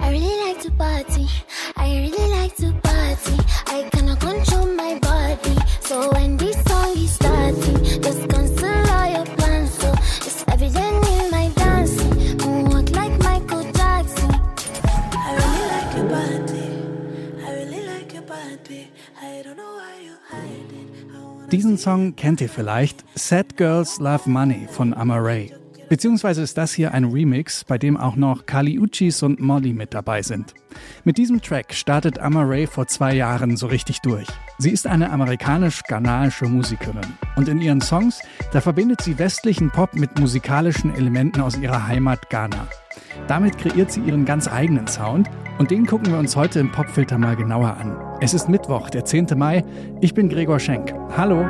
I really like to party. I really like to party. I cannot control my body. So when this song is starting, just cancel all your plans. So it's evident in my dancing. Moonwalk like Michael Jackson. I really like your body. I really like your body. I don't know why you hide it. Diesen Song kennt ihr vielleicht, Sad Girls Love Money von Amaray. Beziehungsweise ist das hier ein Remix, bei dem auch noch Kali Uchis und Molly mit dabei sind. Mit diesem Track startet Amaray vor zwei Jahren so richtig durch. Sie ist eine amerikanisch-ghanaische Musikerin. Und in ihren Songs, da verbindet sie westlichen Pop mit musikalischen Elementen aus ihrer Heimat Ghana. Damit kreiert sie ihren ganz eigenen Sound und den gucken wir uns heute im Popfilter mal genauer an. Es ist Mittwoch, der 10. Mai. Ich bin Gregor Schenk. Hallo.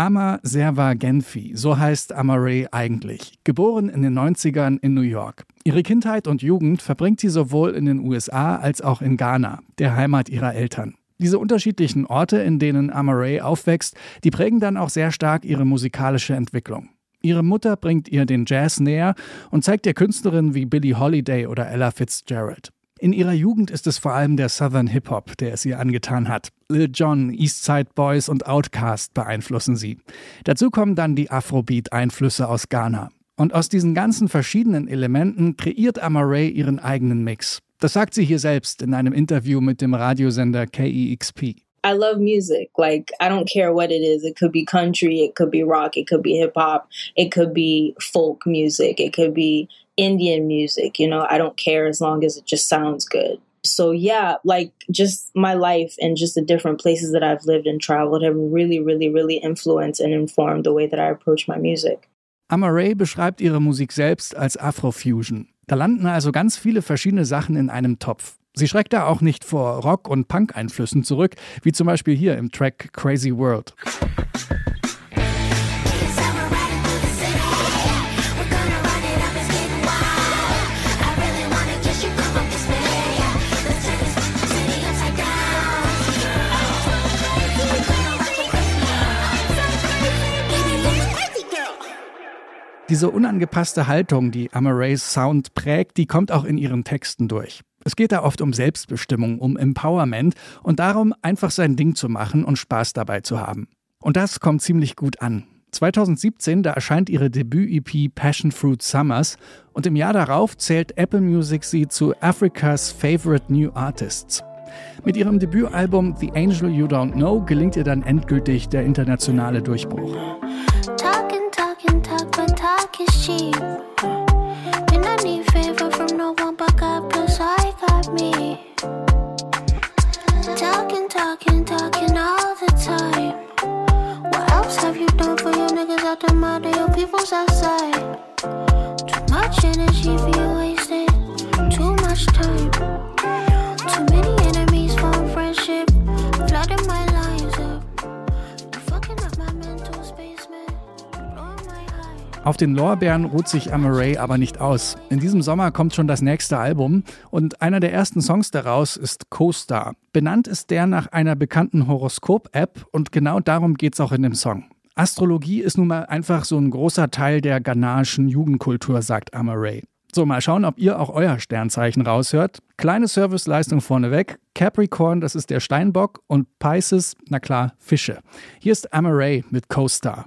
Ama Serva Genfi, so heißt Amaray eigentlich. Geboren in den 90ern in New York. Ihre Kindheit und Jugend verbringt sie sowohl in den USA als auch in Ghana, der Heimat ihrer Eltern. Diese unterschiedlichen Orte, in denen Amaray aufwächst, die prägen dann auch sehr stark ihre musikalische Entwicklung. Ihre Mutter bringt ihr den Jazz näher und zeigt ihr Künstlerinnen wie Billie Holiday oder Ella Fitzgerald. In ihrer Jugend ist es vor allem der Southern Hip-Hop, der es ihr angetan hat. Lil Jon, Eastside Boys und Outkast beeinflussen sie. Dazu kommen dann die Afrobeat-Einflüsse aus Ghana. Und aus diesen ganzen verschiedenen Elementen kreiert Amaray ihren eigenen Mix. Das sagt sie hier selbst in einem Interview mit dem Radiosender KEXP. I love music. Like, I don't care what it is. It could be country, it could be rock, it could be hip hop, it could be folk music, it could be Indian music. You know, I don't care as long as it just sounds good. So, yeah, like just my life and just the different places that I've lived and traveled have really, really, really influenced and informed the way that I approach my music. Amaray beschreibt ihre Musik selbst als Afrofusion. Da landen also ganz viele verschiedene Sachen in einem Topf. Sie schreckt da auch nicht vor Rock- und Punk-Einflüssen zurück, wie zum Beispiel hier im Track Crazy World. Diese unangepasste Haltung, die Amarays Sound prägt, die kommt auch in ihren Texten durch. Es geht da oft um Selbstbestimmung, um Empowerment und darum, einfach sein Ding zu machen und Spaß dabei zu haben. Und das kommt ziemlich gut an. 2017, da erscheint ihre Debüt-EP Passion Fruit Summers und im Jahr darauf zählt Apple Music sie zu Africa's Favorite New Artists. Mit ihrem Debütalbum The Angel You Don't Know gelingt ihr dann endgültig der internationale Durchbruch. Talking, talking, talk, people's outside? Too much energy you wasted. Too much time. Too many enemies for friendship. Flooding my lines up. Fucking up my mental space. Auf den Lorbeeren ruht sich Amaray aber nicht aus. In diesem Sommer kommt schon das nächste Album und einer der ersten Songs daraus ist Co-Star. Benannt ist der nach einer bekannten Horoskop-App und genau darum geht es auch in dem Song. Astrologie ist nun mal einfach so ein großer Teil der ghanaischen Jugendkultur, sagt Amaray. So, mal schauen, ob ihr auch euer Sternzeichen raushört. Kleine Serviceleistung vorneweg. Capricorn, das ist der Steinbock und Pisces, na klar, Fische. Hier ist Amaray mit Co-Star.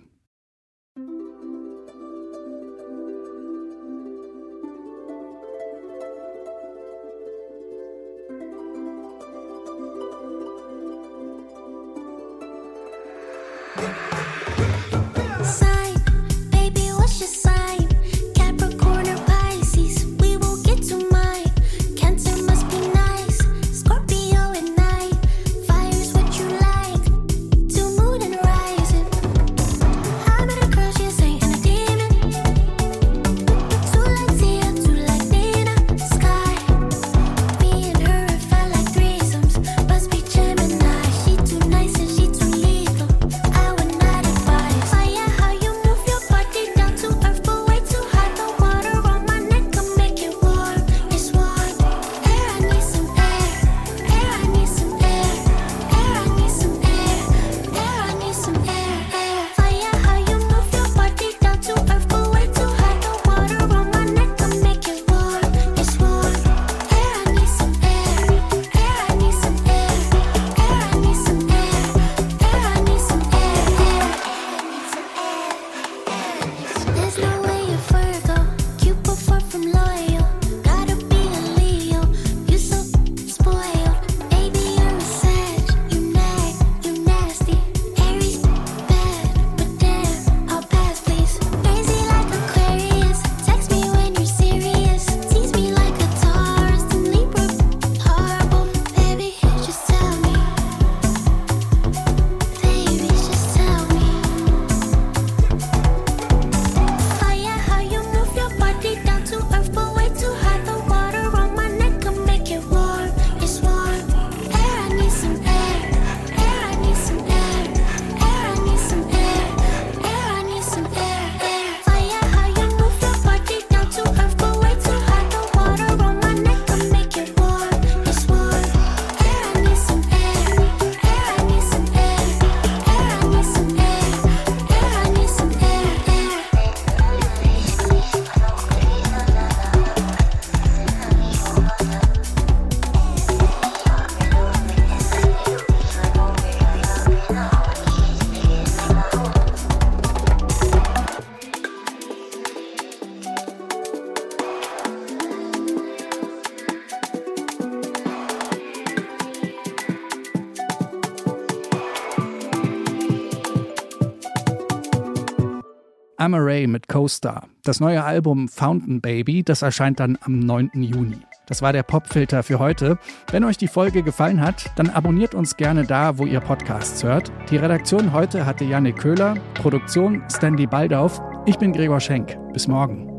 Amaray mit Co-Star. Das neue Album Fountain Baby, das erscheint dann am 9. Juni. Das war der Popfilter für heute. Wenn euch die Folge gefallen hat, dann abonniert uns gerne da, wo ihr Podcasts hört. Die Redaktion heute hatte Janik Köhler, Produktion Stanley Baldauf. Ich bin Gregor Schenk. Bis morgen.